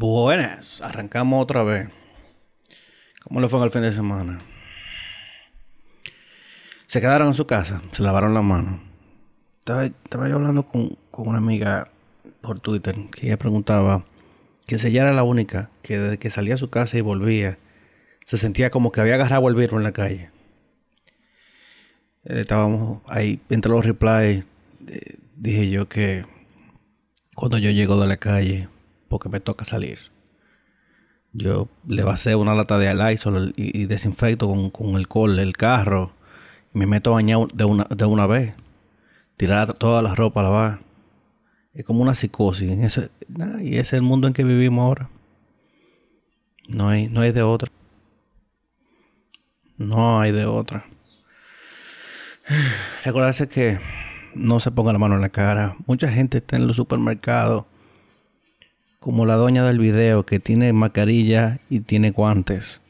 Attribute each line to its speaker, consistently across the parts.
Speaker 1: Buenas, arrancamos otra vez. ¿Cómo le fue el fin de semana? Se quedaron en su casa, se lavaron las manos. Estaba, yo hablando con, con, una amiga por Twitter que ella preguntaba que si ella era la única que desde que salía a su casa y volvía se sentía como que había agarrado el virus en la calle. Eh, estábamos ahí entre los replies. Eh, dije yo que cuando yo llego de la calle porque me toca salir. Yo le hacer una lata de Lysol y, y desinfecto con, con alcohol el carro. Y me meto a bañar de una, de una vez. Tirar toda la ropa a lavar. Es como una psicosis. En ese, y ese es el mundo en que vivimos ahora. No hay, no hay de otra. No hay de otra. Recordarse que no se ponga la mano en la cara. Mucha gente está en los supermercados como la doña del video que tiene mascarilla y tiene guantes.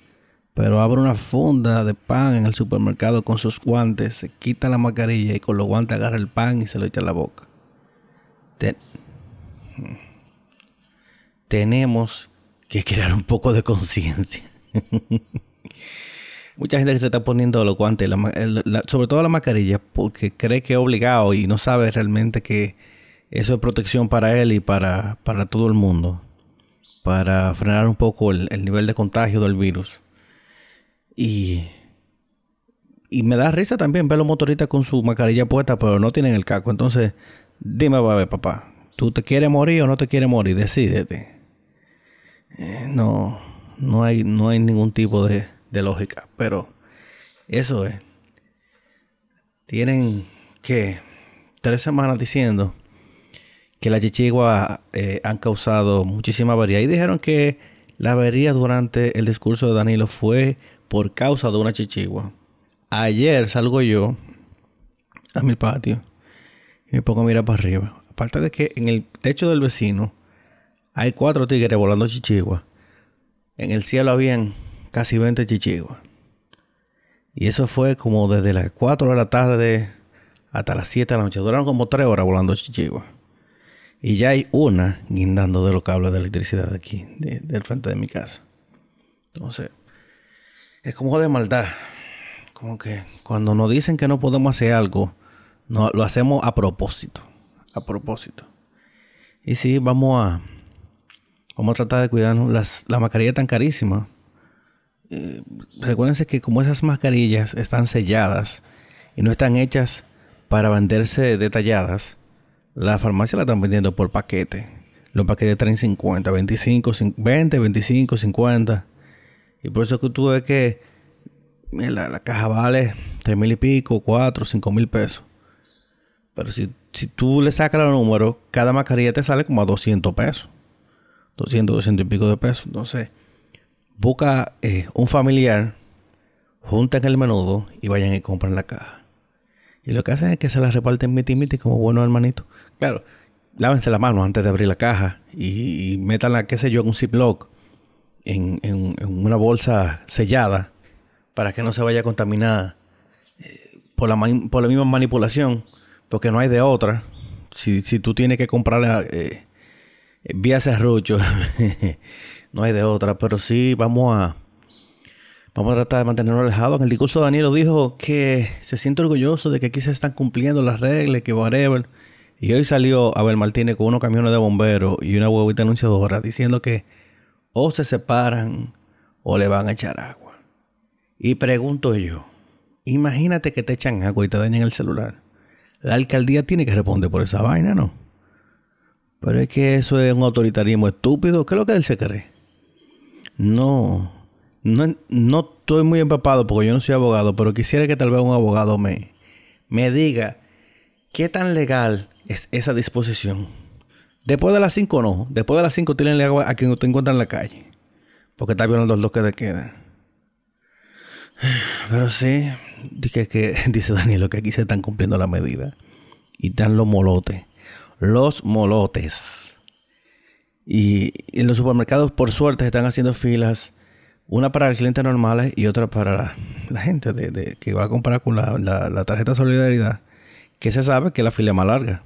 Speaker 1: Pero abre una funda de pan en el supermercado con sus guantes, se quita la mascarilla y con los guantes agarra el pan y se lo echa a la boca. Tenemos que crear un poco de conciencia. Mucha gente que se está poniendo los guantes, sobre todo la mascarilla, porque cree que es obligado y no sabe realmente que eso es protección para él y para, para todo el mundo. Para frenar un poco el, nivel de contagio del virus. Y, y me da risa también ver los motoristas con su mascarilla puesta, pero no tienen el caco. Entonces, dime, ver, papá, ¿tú te quieres morir o no te quieres morir? Decídete. Eh, no, no hay, no hay ningún tipo de, de lógica, pero eso es. Tienen que tres semanas diciendo que las chichiguas eh, han causado muchísima avería. Y dijeron que la avería durante el discurso de Danilo fue por causa de una chichigua. Ayer salgo yo a mi patio y me pongo a mirar para arriba. Aparte de que en el techo del vecino hay cuatro tigres volando chichiguas. En el cielo habían casi 20 chichiguas. Y eso fue como desde las 4 de la tarde hasta las 7 de la noche. Duraron como 3 horas volando chichiguas. Y ya hay una guindando de los cables de electricidad aquí, del frente de mi casa. Entonces, es como de maldad. Como que cuando nos dicen que no podemos hacer algo, no, lo hacemos a propósito. A propósito. Y sí, vamos a, vamos a tratar de cuidarnos. Las, la mascarilla tan carísima. Eh, recuérdense que como esas mascarillas están selladas y no están hechas para venderse detalladas, la farmacia la están vendiendo por paquete. Los paquetes traen 50, 25, 20, 25, 50. Y por eso es que tú ves que la, caja vale 3 mil y pico, 4, 5 mil pesos. Pero si, si tú le sacas los números, cada mascarilla te sale como a 200 pesos. 200, 200 y pico de pesos. Entonces, busca eh, un familiar, junten el menudo y vayan y compran la caja. Y lo que hacen es que se la reparten miti miti como buenos hermanitos. Claro, lávense la mano antes de abrir la caja y, y métanla, qué sé yo, en un ziploc, en, en, una bolsa sellada, para que no se vaya contaminada eh, por, la por la misma manipulación, porque no hay de otra. Si, si tú tienes que comprarla eh, vía serrucho, no hay de otra, pero sí vamos a Vamos a tratar de mantenerlo alejado. En el discurso Danilo dijo que se siente orgulloso de que aquí se están cumpliendo las reglas, que whatever. Y hoy salió Abel Martínez con unos camiones de bomberos y una huevita anunciadora diciendo que o se separan o le van a echar agua. Y pregunto yo, imagínate que te echan agua y te dañan el celular. La alcaldía tiene que responder por esa vaina, ¿no? Pero es que eso es un autoritarismo estúpido. ¿Qué es lo que él se cree? No. No, no estoy muy empapado porque yo no soy abogado, pero quisiera que tal vez un abogado me, me diga qué tan legal es esa disposición. Después de las 5 no. Después de las 5 tienen agua a quien usted encuentra en la calle. Porque está violando los que de queda. Pero sí, dice, que, dice Daniel que aquí se están cumpliendo la medida. Y están los molotes. Los molotes. Y en los supermercados, por suerte, se están haciendo filas. Una para el cliente normales y otra para la, gente de, que va a comprar con la, la, tarjeta solidaridad. Que se sabe que la fila es más larga.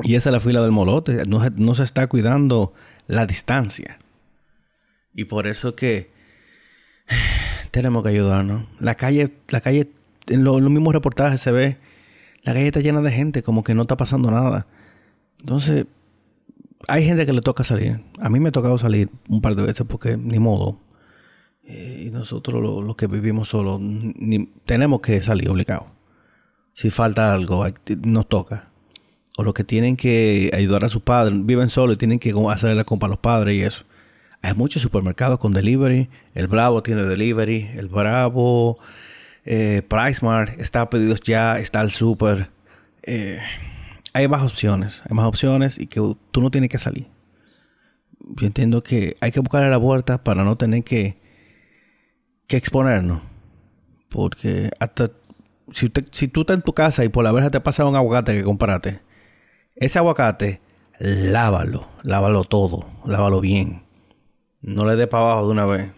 Speaker 1: Y esa es la fila del molote. No, se está cuidando la distancia. Y por eso que tenemos que ayudarnos. La calle, la calle, en, los mismos reportajes se ve, la calle está llena de gente, como que no está pasando nada. Entonces, hay gente que le toca salir. A mí me ha tocado salir un par de veces porque ni modo. Eh, y nosotros los que vivimos solos tenemos que salir obligados. Si falta algo, nos toca. O los que tienen que ayudar a sus padres, viven solos y tienen que hacer la compra a los padres y eso. Hay muchos supermercados con delivery. El Bravo tiene delivery. El Bravo, eh, PriceMart está a pedidos ya, está el super. Eh, hay más opciones, hay más opciones y que tú no tienes que salir. Yo entiendo que hay que buscar la puerta para no tener que, que exponernos. Porque hasta si, si tú estás en tu casa y por la verja te pasa un aguacate que compraste, ese aguacate, lávalo, lávalo todo, lávalo bien. No le dé para abajo de una vez.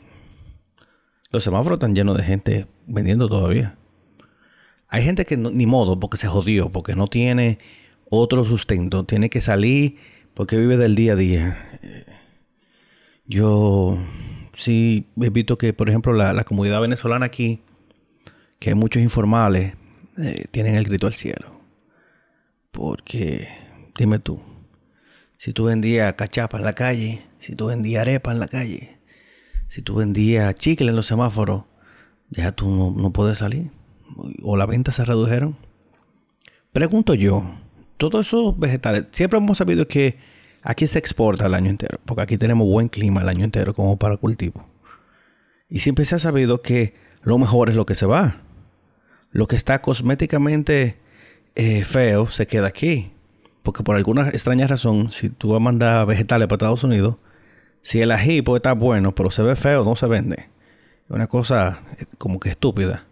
Speaker 1: Los semáforos están llenos de gente vendiendo todavía. Hay gente que ni modo, porque se jodió, porque no tiene otro sustento, tiene que salir porque vive del día a día. Yo sí he visto que, por ejemplo, la, comunidad venezolana aquí, que hay muchos informales, eh, tienen el grito al cielo. Porque, dime tú, si tú vendías cachapa en la calle, si tú vendías arepa en la calle, si tú vendías chicle en los semáforos, ya tú no, no puedes salir. O las ventas se redujeron. Pregunto yo, todos esos vegetales, siempre hemos sabido que aquí se exporta el año entero, porque aquí tenemos buen clima el año entero como para cultivo. Y siempre se ha sabido que lo mejor es lo que se va. Lo que está cosméticamente eh, feo se queda aquí. Porque por alguna extraña razón, si tú vas a mandar vegetales para Estados Unidos, si el ají puede estar bueno, pero se ve feo, no se vende. Es una cosa eh, como que estúpida.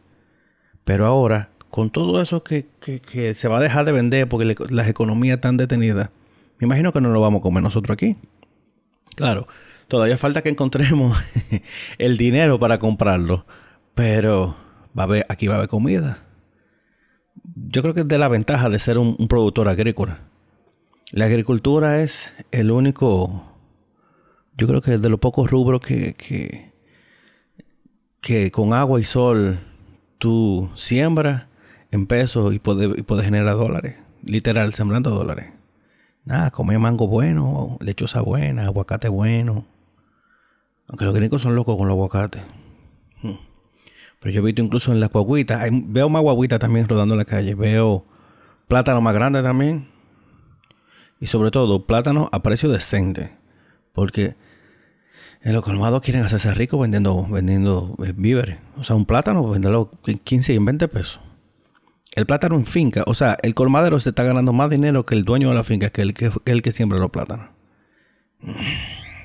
Speaker 1: Pero ahora con todo eso que, se va a dejar de vender porque las economías están detenidas, me imagino que no lo vamos a comer nosotros aquí. Claro, todavía falta que encontremos el dinero para comprarlo, pero va a haber, aquí va a haber comida. Yo creo que es de la ventaja de ser un, productor agrícola. La agricultura es el único, yo creo que es de los pocos rubros que, que, que con agua y sol tú siembras en pesos y puede, puede generar dólares. Literal, sembrando dólares. Nada, comer mango bueno, lechosa buena, aguacate bueno. Aunque los gringos son locos con los aguacates. Hmm. Pero yo he visto incluso en las guaguitas, veo más guaguitas también rodando en la calle. Veo plátano más grande también. Y sobre todo, plátano a precio decente. Porque en los colmados quieren hacerse ricos vendiendo, vendiendo eh, víveres. O sea, un plátano, venderlo en 15 y en 20 pesos. El plátano en finca, o sea, el colmadero se está ganando más dinero que el dueño de la finca, que el que, el que siembra los plátanos.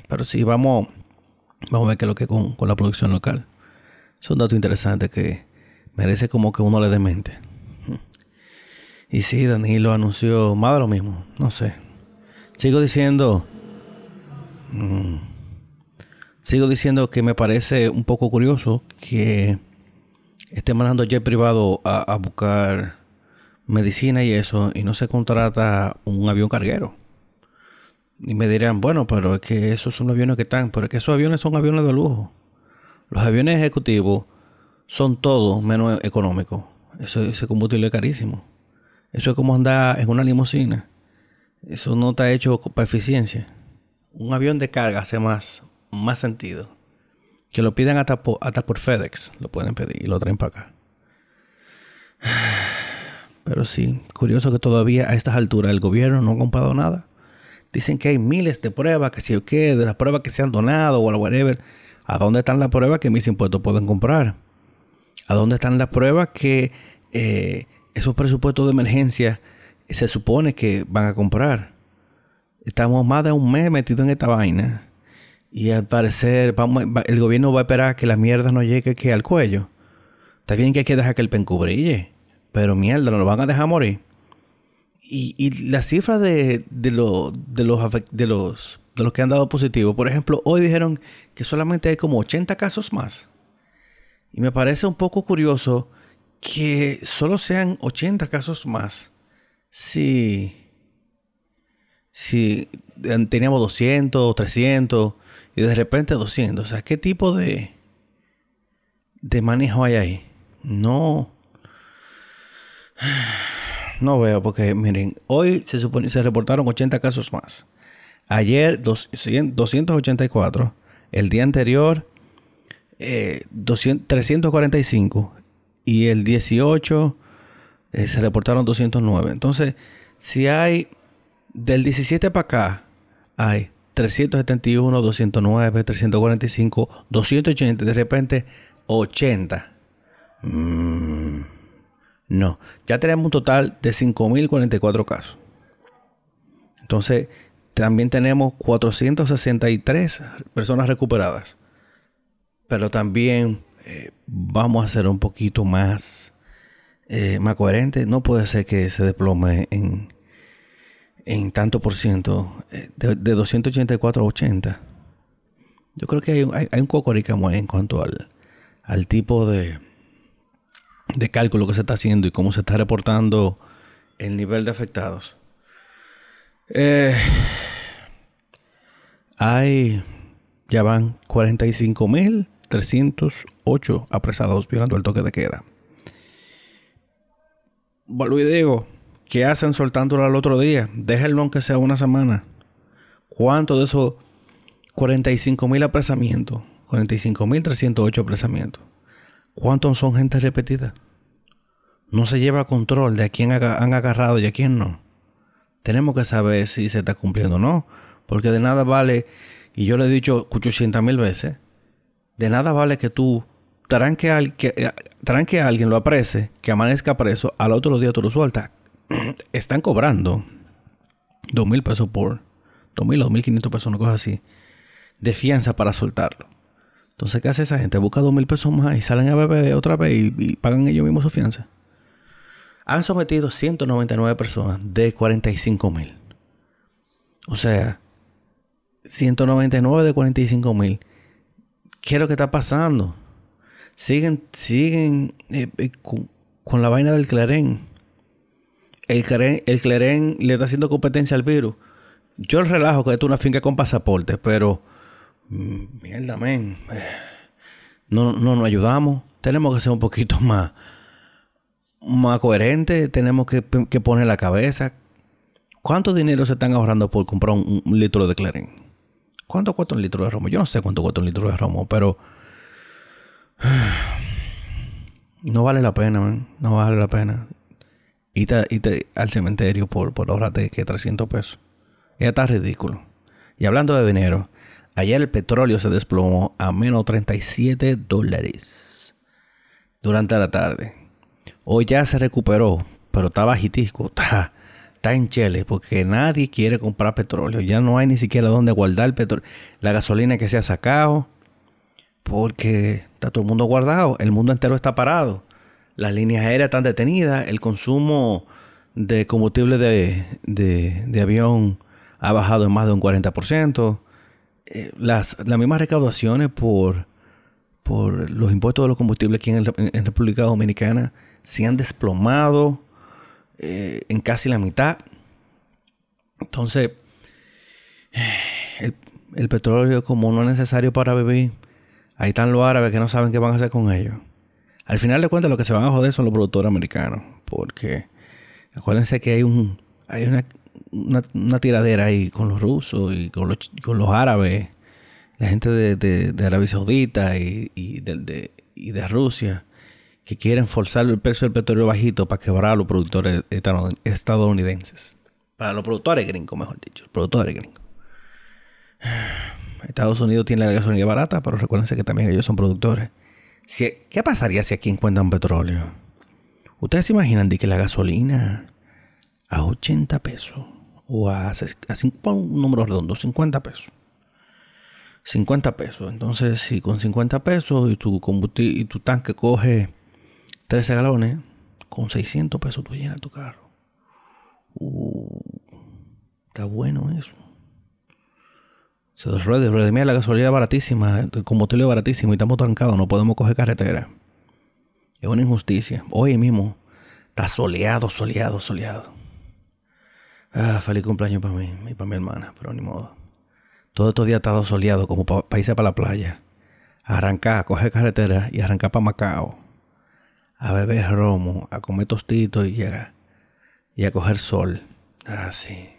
Speaker 1: Pero sí, vamos, vamos a ver qué es lo que con, con la producción local. Es un dato interesante que merece como que uno le dé mente. Y sí, Danilo anunció más de lo mismo, no sé. Sigo diciendo... Mm, sigo diciendo que me parece un poco curioso que esté mandando jet privado a, buscar medicina y eso, y no se contrata un avión carguero. Y me dirán, bueno, pero es que esos son los aviones que están, pero es que esos aviones son aviones de lujo. Los aviones ejecutivos son todos menos económicos. Eso, ese combustible es carísimo. Eso es como andar en una limusina. Eso no está hecho para eficiencia. Un avión de carga hace más, más sentido. Que lo pidan hasta por, hasta por FedEx. Lo pueden pedir y lo traen para acá. Pero sí, curioso que todavía a estas alturas el gobierno no ha comprado nada. Dicen que hay miles de pruebas, que si o qué, de las pruebas que se han donado o whatever. ¿A dónde están las pruebas que mis impuestos pueden comprar? ¿A dónde están las pruebas que eh, esos presupuestos de emergencia se supone que van a comprar? Estamos más de un mes metidos en esta vaina y al parecer el gobierno va a esperar que la mierda no llegue que al cuello. Está bien que hay que dejar que el pencu brille, pero mierda, no lo van a dejar morir. Y, y la cifra de, de, lo, de, los, de, los, de los que han dado positivo, por ejemplo, hoy dijeron que solamente hay como 80 casos más. Y me parece un poco curioso que solo sean 80 casos más. Si, si teníamos 200 o 300 y de repente 200. O sea, ¿qué tipo de, manejo hay ahí? No. No veo, porque miren, hoy se, se reportaron 80 casos más. Ayer 284. El día anterior 345. Eh, y el 18 eh, se reportaron 209. Entonces, si hay del 17 para acá, hay 371, 209, 345, 280, de repente 80. Mm, no, ya tenemos un total de 5.044 casos. Entonces, también tenemos 463 personas recuperadas. Pero también eh, vamos a ser un poquito más, eh, más coherentes. No puede ser que se desplome en en tanto por ciento, eh, de, 284 a 80. Yo creo que hay, hay, hay un cocoricamo en cuanto al, al tipo de, de cálculo que se está haciendo y cómo se está reportando el nivel de afectados. Eh, hay, ya van 45.308 apresados violando el toque de queda. Vuelvo y digo, ¿Qué hacen soltándolo al otro día? Déjenlo aunque sea una semana. ¿Cuánto de esos 45 mil apresamientos? 45 mil 308 apresamientos. ¿Cuántos son gente repetida? No se lleva control de a quién han agarrado y a quién no. Tenemos que saber si se está cumpliendo o no. Porque de nada vale, y yo le he dicho 800 mil veces, de nada vale que tú tranque a, que, eh, a alguien, lo aprese, que amanezca preso, al otro día tú lo sueltas están cobrando dos mil pesos por dos mil o dos mil quinientos pesos, una cosa así, de fianza para soltarlo. Entonces, ¿qué hace esa gente? Busca dos mil pesos más y salen a beber otra vez y, pagan ellos mismos su fianza. Han sometido 199 personas de 45 mil. O sea, 199 de 45 mil. ¿Qué es lo que está pasando? Siguen, siguen eh, eh, con, la vaina del clarén el Cleren, el le está haciendo competencia al virus. Yo el relajo que es una finca con pasaporte, pero mm, mierda, men. No, no nos ayudamos. Tenemos que ser un poquito más, más coherentes. Tenemos que, poner la cabeza. ¿Cuánto dinero se están ahorrando por comprar un, litro de Cleren? ¿Cuánto cuesta un litro de romo? Yo no sé cuánto cuesta un litro de romo, pero no vale la pena, man. No vale la pena te al cementerio por, por ahorrarte que 300 pesos. Ya está ridículo. Y hablando de dinero, ayer el petróleo se desplomó a menos 37 dólares durante la tarde. Hoy ya se recuperó, pero está bajitisco, está, está en chele, porque nadie quiere comprar petróleo. Ya no hay ni siquiera dónde guardar el petróleo. La gasolina que se ha sacado, porque está todo el mundo guardado, el mundo entero está parado las líneas aéreas están detenidas, el consumo de combustible de, avión ha bajado en más de un 40%, eh, las, las mismas recaudaciones por, por los impuestos de los combustibles aquí en, República Dominicana se han desplomado eh, en casi la mitad. Entonces, el, el petróleo como no es necesario para vivir, ahí están los árabes que no saben qué van a hacer con ellos. Al final de cuentas, lo que se van a joder son los productores americanos. Porque acuérdense que hay un hay una, una, tiradera ahí con los rusos y con los, con los árabes, la gente de, Arabia Saudita y, y, de, y de Rusia, que quieren forzar el precio del petróleo bajito para quebrar a los productores estadounidenses. Para los productores gringos, mejor dicho, los productores gringos. Estados Unidos tiene la gasolina barata, pero recuérdense que también ellos son productores. ¿Qué pasaría si aquí encuentran petróleo? ¿Ustedes se imaginan de que la gasolina a 80 pesos o a, un número redondo, 50 pesos? 50 pesos. Entonces, si con 50 pesos y tu, y tu tanque coge 13 galones, con 600 pesos tú llenas tu carro. Uh, está bueno eso. Se ruede, ruede. Mira, la gasolina baratísima, el combustible baratísimo y estamos trancados, no podemos coger carretera. Es una injusticia. Hoy mismo está soleado, soleado, soleado. Ah, feliz cumpleaños para mí y para mi hermana, pero ni modo. Todos estos días estado soleado como para irse para la playa. arrancar, coger carretera y arrancar para Macao. A beber romo, a comer tostitos y a, y a coger sol. Así.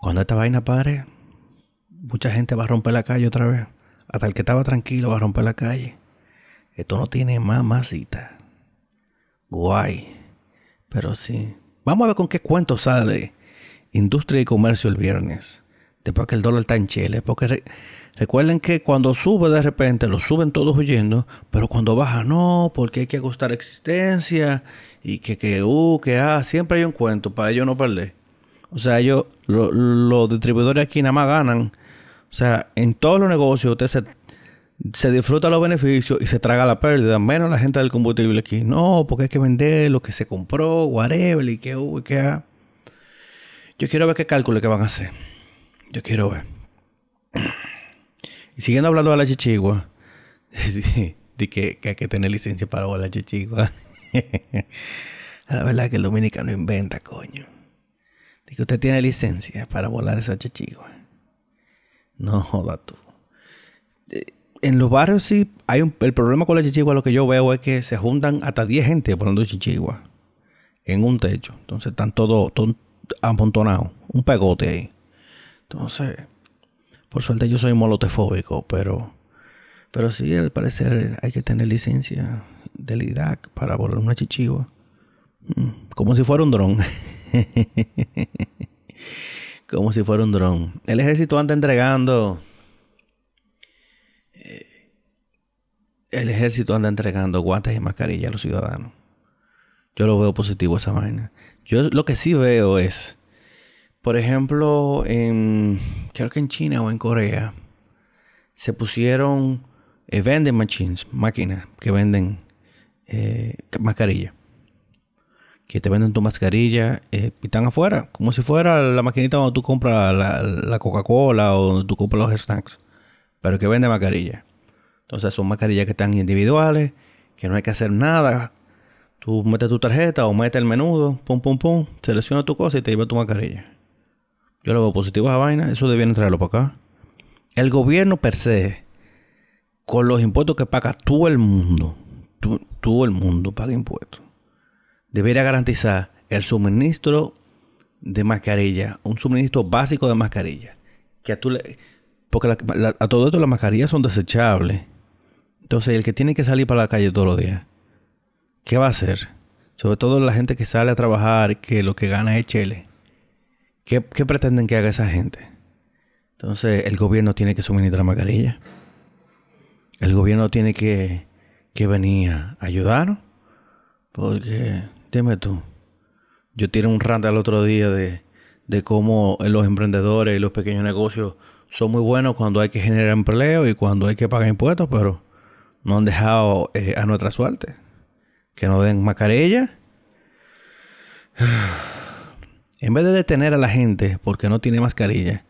Speaker 1: Cuando esta vaina pare, mucha gente va a romper la calle otra vez. Hasta el que estaba tranquilo va a romper la calle. Esto no tiene mamacita. Guay. Pero sí. Vamos a ver con qué cuento sale Industria y Comercio el viernes después que el dólar está en Chile. Porque recuerden que cuando sube de repente, lo suben todos huyendo, pero cuando baja, no, porque hay que ajustar existencia y que, que, uh, que, ah, siempre hay un cuento para ellos no perder. O sea, ellos, los distribuidores aquí nada más ganan. O sea, en todos los negocios usted se, disfruta los beneficios y se traga la pérdida, menos la gente del combustible aquí. No, porque hay que vender lo que se compró, whatever, y que, uh, que, ah. Yo quiero ver qué cálculo que van a hacer. Yo quiero ver. Y siguiendo hablando de la chichigua, de que, hay que tener licencia para volar chichigua. la verdad que el dominicano inventa, coño. De que usted tiene licencia para volar esa chichigua. No joda tú. Eh, en los barrios sí hay un, el problema con la chichigua lo que yo veo es que se juntan hasta 10 gente volando chichigua en un techo. Entonces están todos todo amontonados, un pegote ahí. Entonces, por suerte yo soy molotefóbico, pero, pero sí, al parecer hay que tener licencia del IDAC para volar una chichigua. Mm, como si fuera un dron. Como si fuera un dron. El ejército anda entregando. Eh, el ejército anda entregando guantes y mascarillas a los ciudadanos. Yo lo veo positivo esa vaina. Yo lo que sí veo es por ejemplo, en, creo que en China o en Corea, se pusieron eh, vending machines, máquinas que venden eh, mascarilla. Que te venden tu mascarilla eh, y están afuera, como si fuera la maquinita donde tú compras la, Coca-Cola o donde tú compras los snacks, pero que vende mascarilla. Entonces son mascarillas que están individuales, que no hay que hacer nada. Tú metes tu tarjeta o metes el menudo, pum, pum, pum, selecciona tu cosa y te lleva tu mascarilla. Yo lo veo positivo a esa vaina. Eso debían traerlo para acá. El gobierno per se, con los impuestos que paga todo el mundo, todo el mundo paga impuestos, debería garantizar el suministro de mascarilla, un suministro básico de mascarilla. Que a tú porque a todo esto las mascarillas son desechables. Entonces, el que tiene que salir para la calle todos los días, ¿qué va a hacer? Sobre todo la gente que sale a trabajar, que lo que gana es chele. ¿Qué, pretenden que haga esa gente? Entonces, el gobierno tiene que suministrar mascarilla. El gobierno tiene que, que venir a ayudar. Porque, dime tú, yo tiré un rant el otro día de, de cómo los emprendedores y los pequeños negocios son muy buenos cuando hay que generar empleo y cuando hay que pagar impuestos, pero no han dejado eh, a nuestra suerte. Que nos den mascarilla. En vez de detener a la gente porque no tiene mascarilla,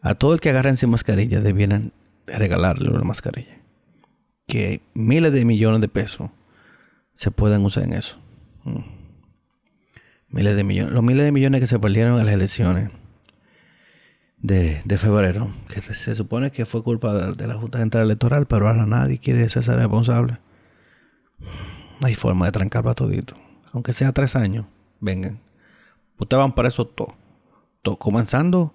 Speaker 1: a todo el que agarren sin mascarilla debieran regalarle una mascarilla. Que miles de millones de pesos se puedan usar en eso. Mm. Miles de millones. Los miles de millones que se perdieron en las elecciones de, febrero, que se, supone que fue culpa de, la Junta Central Electoral, pero ahora nadie quiere ser responsable. No hay forma de trancar para todito. Aunque sea tres años, vengan. Ustedes van para eso todo. Comenzando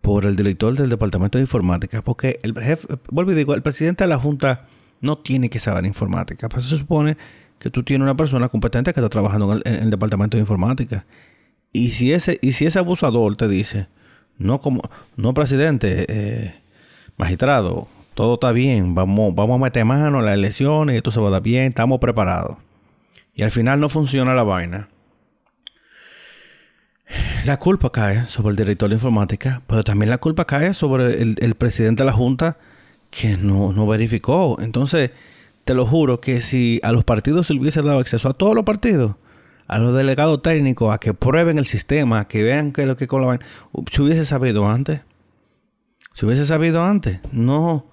Speaker 1: por el director del Departamento de Informática. Porque el jefe, vuelvo y digo, el presidente de la Junta no tiene que saber informática. Pues se supone que tú tienes una persona competente que está trabajando en el, Departamento de Informática. Y si ese, y si ese abusador te dice, no como, no presidente, eh, magistrado, todo está bien, vamos, vamos a meter mano a las elecciones, esto se va a dar bien, estamos preparados. Y al final no funciona la vaina la culpa cae sobre el director de informática, pero también la culpa cae sobre el, presidente de la Junta que no, verificó. Entonces, te lo juro que si a los partidos se hubiese dado acceso a todos los partidos, a los delegados técnicos, a que prueben el sistema, que vean que lo que con la se hubiese sabido antes. Se hubiese sabido antes. No.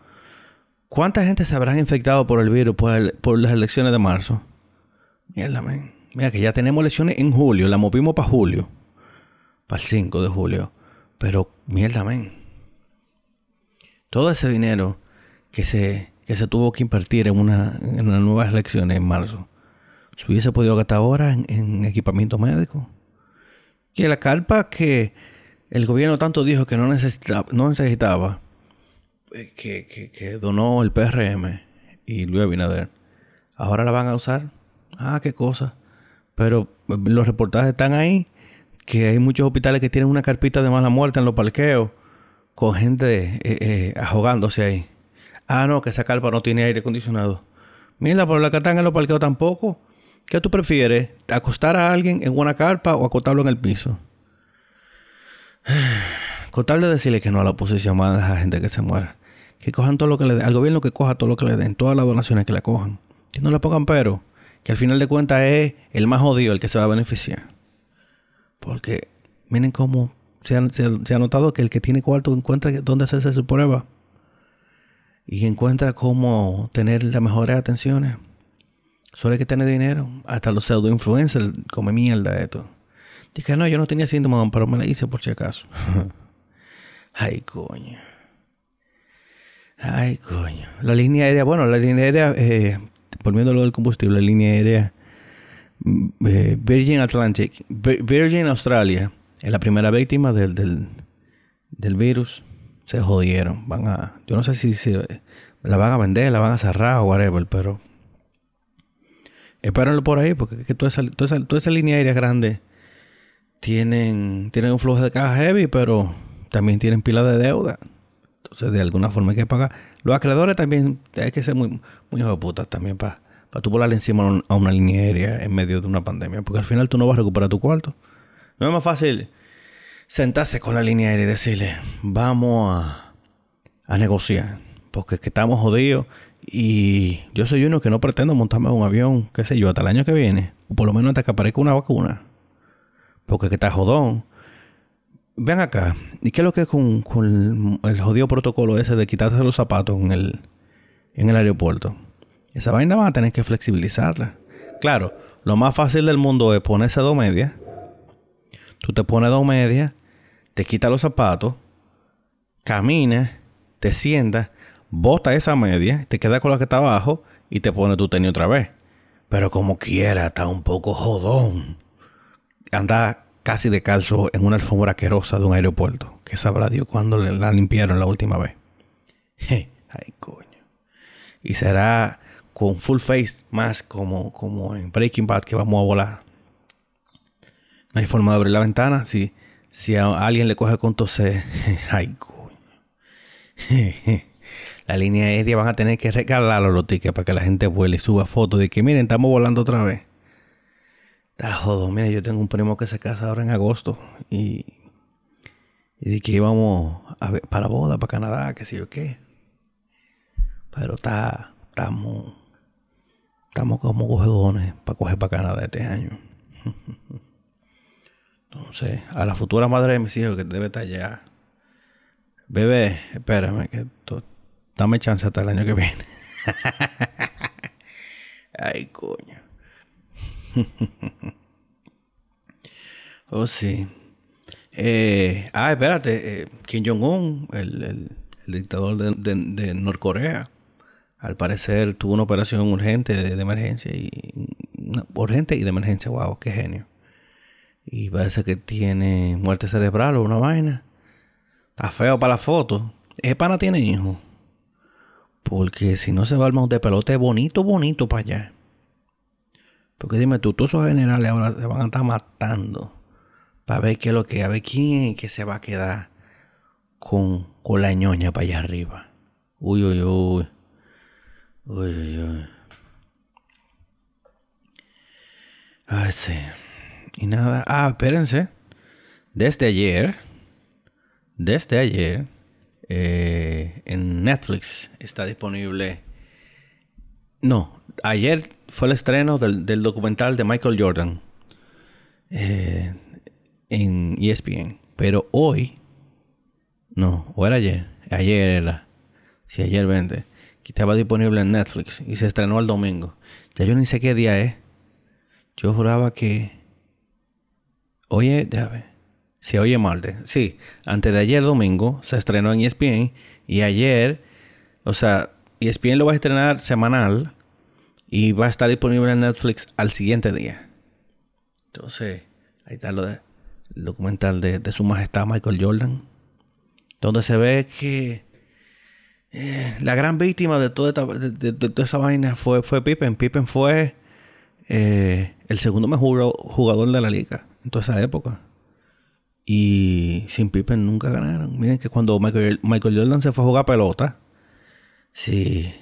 Speaker 1: ¿Cuánta gente se habrán infectado por el virus por, las elecciones de marzo? Mierda, man. Mira que ya tenemos elecciones en julio, la movimos para julio para el 5 de julio. Pero mierda, men. todo ese dinero que se, que se tuvo que invertir en, una, en unas nuevas elecciones en marzo, se hubiese podido gastar ahora en, equipamiento médico. Que la carpa que el gobierno tanto dijo que no necesitaba, no necesitaba eh, que, que, donó el PRM y Luis Abinader, ahora la van a usar. Ah, qué cosa. Pero eh, los reportajes están ahí, que hay muchos hospitales que tienen una carpita de mala muerte en los parqueos, con gente eh, ahogándose ahí. Ah, no, que esa carpa no tiene aire acondicionado. Mira, por la en los parqueos tampoco. ¿Qué tú prefieres? ¿Acostar a alguien en una carpa o acostarlo en el piso? Con tal de decirle que no a la oposición, van a dejar gente que se muera. Que cojan todo lo que le den. Al gobierno que coja todo lo que le den. Todas las donaciones que le cojan. Que no le pongan pero. Que al final de cuentas es el más jodido el que se va a beneficiar. Porque miren cómo se ha, notado que el que tiene cuarto encuentra dónde hacerse su prueba. Y encuentra cómo tener las mejores atenciones. Solo hay que tener dinero. Hasta los pseudo influencers come mierda esto. Dije, no, yo no tenía síntomas, pero me la hice por si acaso. Ay, coño. Ay, coño. La línea aérea, bueno, la línea aérea, eh, volviendo a lo del combustible, la línea aérea mm, eh, Virgin Atlantic, Virgin Australia, es la primera víctima del, del, del, virus. Se jodieron. Van a, yo no sé si se, la van a vender, la van a cerrar o whatever, pero Espérenlo por ahí, porque que toda, esa, toda, línea aérea grande tienen, tienen un flujo de caja heavy, pero también tienen pila de deuda. Entonces, de alguna forma hay que pagar. Los acreedores también hay que ser muy, muy de puta también para para tú encima a una línea aérea en medio de una pandemia, porque al final tú no vas a recuperar tu cuarto. No es más fácil sentarse con la línea aérea y decirle, vamos a, a negociar, porque que estamos jodidos y yo soy uno que no pretendo montarme un avión, qué sé yo, hasta el año que viene. O por lo menos hasta que aparezca una vacuna. Porque que está jodón. Ven acá. ¿Y qué es lo que es con, el jodido protocolo ese de quitarse los zapatos en el, en el aeropuerto? Esa vaina van a tener que flexibilizarla. Claro, lo más fácil del mundo es ponerse dos medias. Tú te pones dos medias, te quitas los zapatos, caminas, te sientas bota esa media, te queda con la que está abajo y te pone tu tenis otra vez. Pero como quiera, está un poco jodón. Anda casi de calzo en una alfombra querosa de un aeropuerto. Que sabrá Dios cuándo la limpiaron la última vez. Ay, coño. Y será con full face más como, como en Breaking Bad que vamos a volar. No hay forma de abrir la ventana. Si, si a alguien le coge con tose. Ay, coño. la línea aérea van a tener que regalar los tickets para que la gente vuele y suba fotos de que miren, estamos volando otra vez. Está jodo, mira, yo tengo un primo que se casa ahora en agosto y, y de que íbamos a ver, para la boda, para Canadá, que sé yo qué. Pero está, estamos, estamos como cogedones para coger para Canadá este año. Entonces, a la futura madre de mis hijos que debe estar allá. Bebé, espérame, que Dame chance hasta el año que viene. Ay, coño. oh, sí. Eh, ah, espérate. Eh, Kim Jong-un, el, dictador de, Norcorea, al parecer tuvo una operación urgente de, emergencia. y Urgente y de emergencia. Wow, qué genio. Y parece que tiene muerte cerebral o una vaina. Está feo para la foto. Ese pana tiene hijos. Porque si no se va armar un de pelote bonito, bonito para allá. Porque dime tú, todos esos generales ahora se van a estar matando. Para ver qué es lo que, a ver quién es que se va a quedar con, con la ñoña para allá arriba. Uy, uy, uy. Uy, uy, uy. Ay, sí. Y nada. Ah, espérense. Desde ayer. Desde ayer eh, en Netflix está disponible. No, ayer fue el estreno del, documental de Michael Jordan eh, en ESPN. Pero hoy, no, o era ayer, ayer era, si ayer vende, que estaba disponible en Netflix y se estrenó el domingo. Ya yo ni sé qué día es. Yo juraba que. Oye, déjame si oye martes. Sí, antes de ayer domingo se estrenó en ESPN Y ayer, o sea, ESPN lo va a estrenar semanal y va a estar disponible en Netflix al siguiente día. Entonces, ahí está lo de, el documental de, su majestad Michael Jordan, donde se ve que eh, la gran víctima de toda, de, toda esa vaina fue, fue Pippen. Pippen fue eh, el segundo mejor jugador de la liga en toda esa época. Y sin Pippen nunca ganaron. Miren que cuando Michael, Michael Jordan se fue a jugar pelota, sí,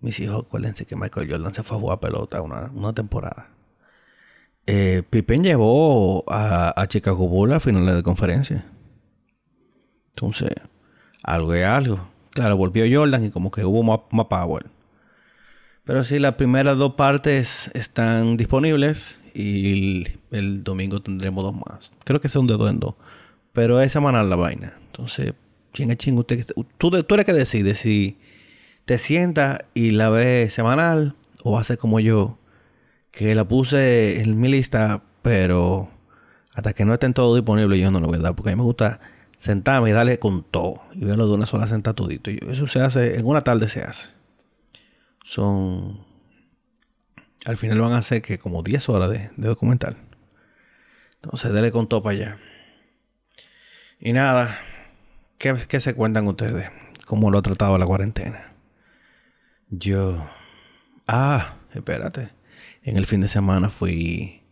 Speaker 1: mis hijos, acuérdense que Michael Jordan se fue a jugar pelota una, una temporada. Eh, Pippen llevó a, Chicago Bulls a finales de conferencia. Entonces, algo es algo. Claro, volvió Jordan y como que hubo más, power. Pero sí, las primeras dos partes están disponibles y el, domingo tendremos dos más. Creo que sea un dedo en dos. Pero es semanal la vaina. Entonces, ¿quién es chingo? Usted, tú, tú eres que decide si te sientas y la ves semanal o haces como yo que la puse en mi lista, pero hasta que no estén todos disponibles yo no lo voy a dar, porque a mí me gusta sentarme y darle con todo y verlo de una sola sentada todito. Y eso se hace, en una tarde se hace. Son, al final van a hacer que como 10 horas de, documental. Entonces, dale con todo para allá. Y nada, ¿qué, ¿qué se cuentan ustedes? ¿Cómo lo ha tratado la cuarentena? Yo... Ah, espérate. En el fin de semana fui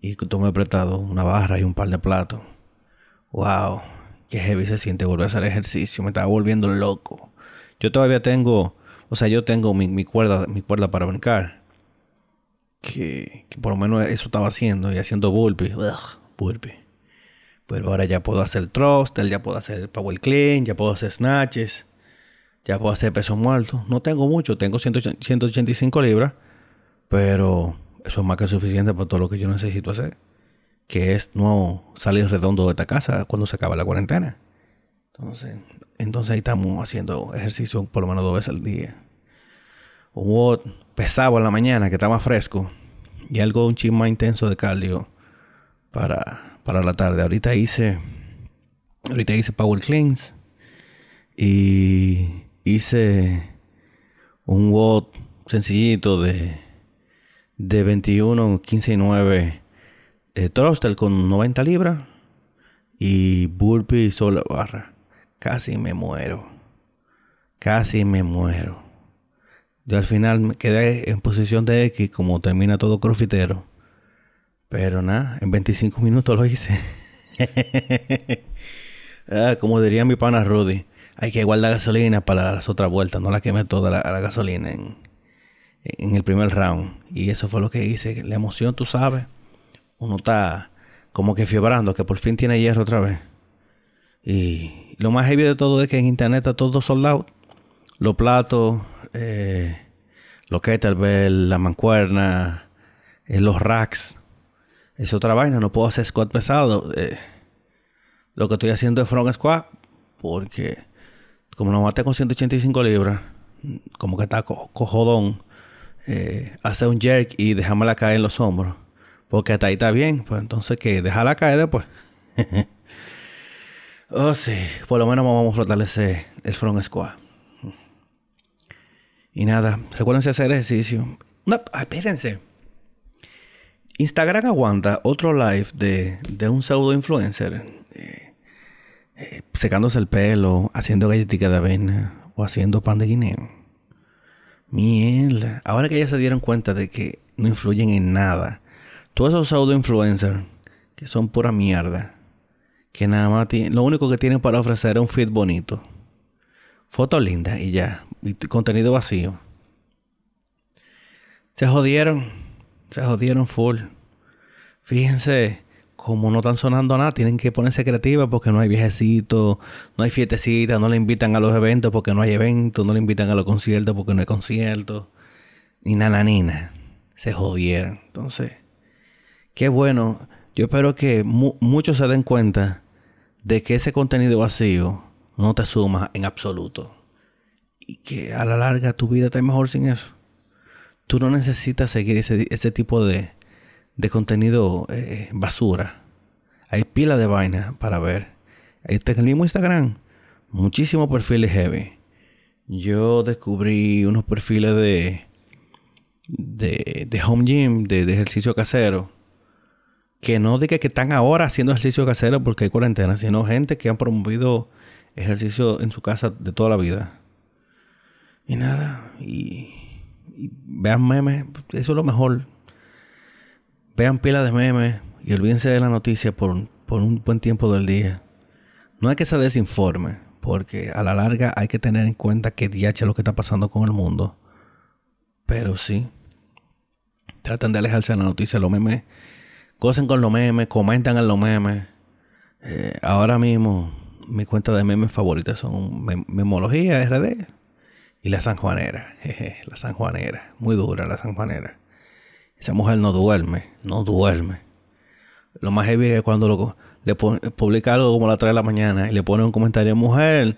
Speaker 1: y tomé apretado una barra y un par de platos. Wow, qué heavy se siente volver a hacer ejercicio. Me estaba volviendo loco. Yo todavía tengo, o sea, yo tengo mi, cuerda, mi cuerda para brincar. Que, por lo menos eso estaba haciendo y haciendo burpee. Pero ahora ya puedo hacer thruster, ya puedo hacer power clean, ya puedo hacer snatches, ya puedo hacer peso muerto. No tengo mucho, tengo 185 libras pero eso es más que suficiente para todo lo que yo necesito hacer. Que es no salir redondo de esta casa cuando se acaba la cuarentena. Entonces, entonces ahí estamos haciendo ejercicio por lo menos dos veces al día. Hubo pesado en la mañana, que estaba fresco. Y algo un ching más intenso de cardio para, para la tarde. Ahorita hice. Ahorita hice Power Cleans. Y hice un WOD sencillito de de 21, 15 y 9 eh, con 90 libras y burpee sola barra. Casi me muero. Casi me muero. Yo al final me quedé en posición de X como termina todo crofitero. Pero nada, en 25 minutos lo hice. ah, como diría mi pana Rudy, hay que guardar gasolina para las otras vueltas, no la queme toda la, la gasolina en el primer round. Y eso fue lo que hice. La emoción, tú sabes. Uno está como que fiebrando, que por fin tiene hierro otra vez. Y lo más heavy de todo es que en internet está todo soldado. Los platos, eh, los kettlebell, la mancuerna, eh, los racks. Es otra vaina. No puedo hacer squat pesado. Eh, lo que estoy haciendo es front squat. Porque como no maté con 185 libras, como que está cojodón eh, hacer un jerk y dejármela caer en los hombros. Porque hasta ahí está bien. Pues entonces, que Dejarla caer después. oh, sí. Por lo menos vamos a fortalecer el front squat. Y nada, recuérdense hacer ejercicio. No, espérense. Instagram aguanta otro live de, de un pseudo influencer eh, eh, secándose el pelo, haciendo galletitas de avena o haciendo pan de guineo. Mierda. Ahora que ya se dieron cuenta de que no influyen en nada. Todos esos pseudo influencers que son pura mierda. Que nada más tienen, lo único que tienen para ofrecer es un feed bonito. Fotos lindas y ya. Y contenido vacío. Se jodieron. Se jodieron full. Fíjense como no están sonando nada, tienen que ponerse creativas porque no hay viejecitos, no hay fiestecitas, no le invitan a los eventos porque no hay eventos, no le invitan a los conciertos porque no hay conciertos, ni nada, nina. Se jodieron. Entonces, qué bueno. Yo espero que muchos se den cuenta de que ese contenido vacío no te suma en absoluto. Y que a la larga tu vida está mejor sin eso. Tú no necesitas seguir ese, ese tipo de, de contenido eh, basura. Hay pila de vaina para ver. Está el mismo Instagram. muchísimos perfiles heavy. Yo descubrí unos perfiles de, de, home gym, de, ejercicio casero, que no diga que están ahora haciendo ejercicio casero porque hay cuarentena, sino gente que han promovido ejercicio en su casa de toda la vida. Y nada, y, vean memes, eso es lo mejor. Vean pilas de memes y olvídense de la noticia por, por un buen tiempo del día. No hay que se desinforme, porque a la larga hay que tener en cuenta que DH lo que está pasando con el mundo. Pero sí, traten de alejarse de la noticia. Los memes, gocen con los memes, comentan en los memes. Eh, ahora mismo, mi cuenta de memes favoritas son Memología RD y la Sanjuanera. Jeje, la Sanjuanera. Muy dura la Sanjuanera. Esa mujer no duerme, no duerme. Lo más heavy es cuando lo le publica algo como a las 3 de la mañana y le pone un comentario, mujer,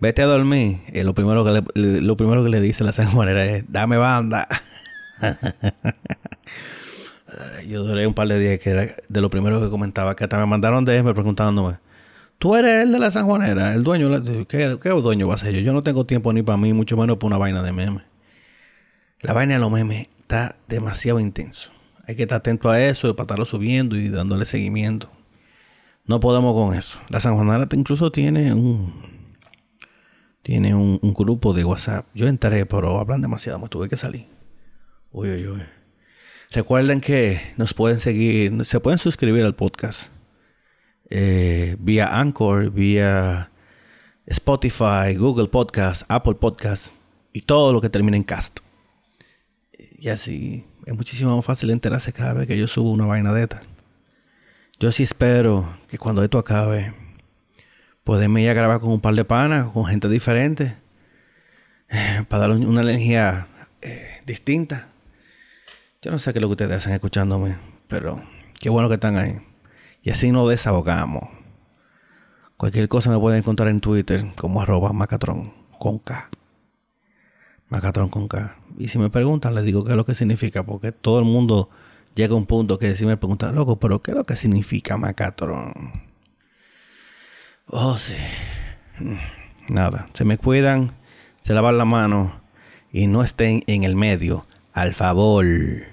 Speaker 1: vete a dormir. Y lo primero que le, lo primero que le dice la manera es, dame banda. Yo duré un par de días que era de lo primero que comentaba, que hasta me mandaron de me preguntándome, tú eres el de la San Juanera, el dueño, ¿qué, qué dueño va a ser yo? Yo no tengo tiempo ni para mí, mucho menos para una vaina de memes. La vaina de los memes está demasiado intenso. Hay que estar atento a eso, para estarlo subiendo y dándole seguimiento. No podemos con eso. La San Juanera incluso tiene un tiene un, grupo de WhatsApp. Yo entré, pero hablan demasiado, me tuve que salir. Uy, uy, uy. Recuerden que nos pueden seguir, se pueden suscribir al podcast eh, vía Anchor, vía Spotify, Google Podcast, Apple Podcast y todo lo que termine en cast. Y así es muchísimo más fácil enterarse cada vez que yo subo una vaina de esta. Yo sí espero que cuando esto acabe, poderme ir a grabar con un par de panas, con gente diferente, eh, para dar una energía eh, distinta. Yo no sé qué es lo que ustedes hacen escuchándome, pero qué bueno que están ahí. Y así nos desahogamos. Cualquier cosa me pueden encontrar en Twitter como arroba macatron con K. Macatron con K. Y si me preguntan, les digo qué es lo que significa, porque todo el mundo llega a un punto que si me preguntan, loco, pero ¿qué es lo que significa Macatron? Oh, sí. Nada, se me cuidan, se lavan la mano y no estén en el medio. Al favor.